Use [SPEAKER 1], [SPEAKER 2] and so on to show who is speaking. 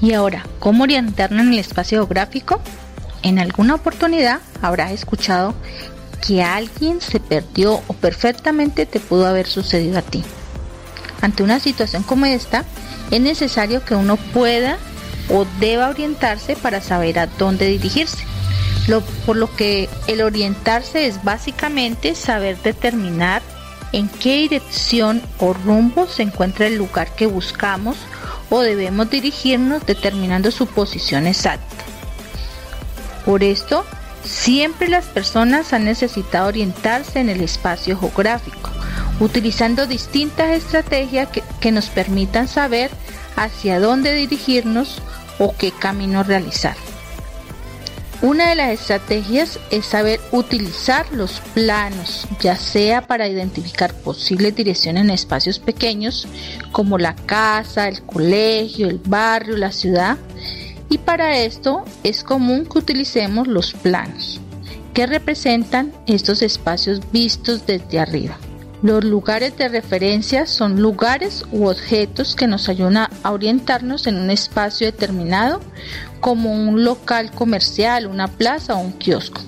[SPEAKER 1] Y ahora, ¿cómo orientarnos en el espacio geográfico? En alguna oportunidad habrás escuchado que alguien se perdió o perfectamente te pudo haber sucedido a ti. Ante una situación como esta, es necesario que uno pueda o deba orientarse para saber a dónde dirigirse. por lo que el orientarse es básicamente saber determinar en qué dirección o rumbo se encuentra el lugar que buscamos o debemos dirigirnos determinando su posición exacta. Por esto, siempre las personas han necesitado orientarse en el espacio geográfico, utilizando distintas estrategias que, que nos permitan saber hacia dónde dirigirnos o qué camino realizar. Una de las estrategias es saber utilizar los planos, ya sea para identificar posibles direcciones en espacios pequeños como la casa, el colegio, el barrio, la ciudad. Y para esto es común que utilicemos los planos, que representan estos espacios vistos desde arriba. Los lugares de referencia son lugares u objetos que nos ayudan a orientarnos en un espacio determinado, como un local comercial, una plaza o un kiosco.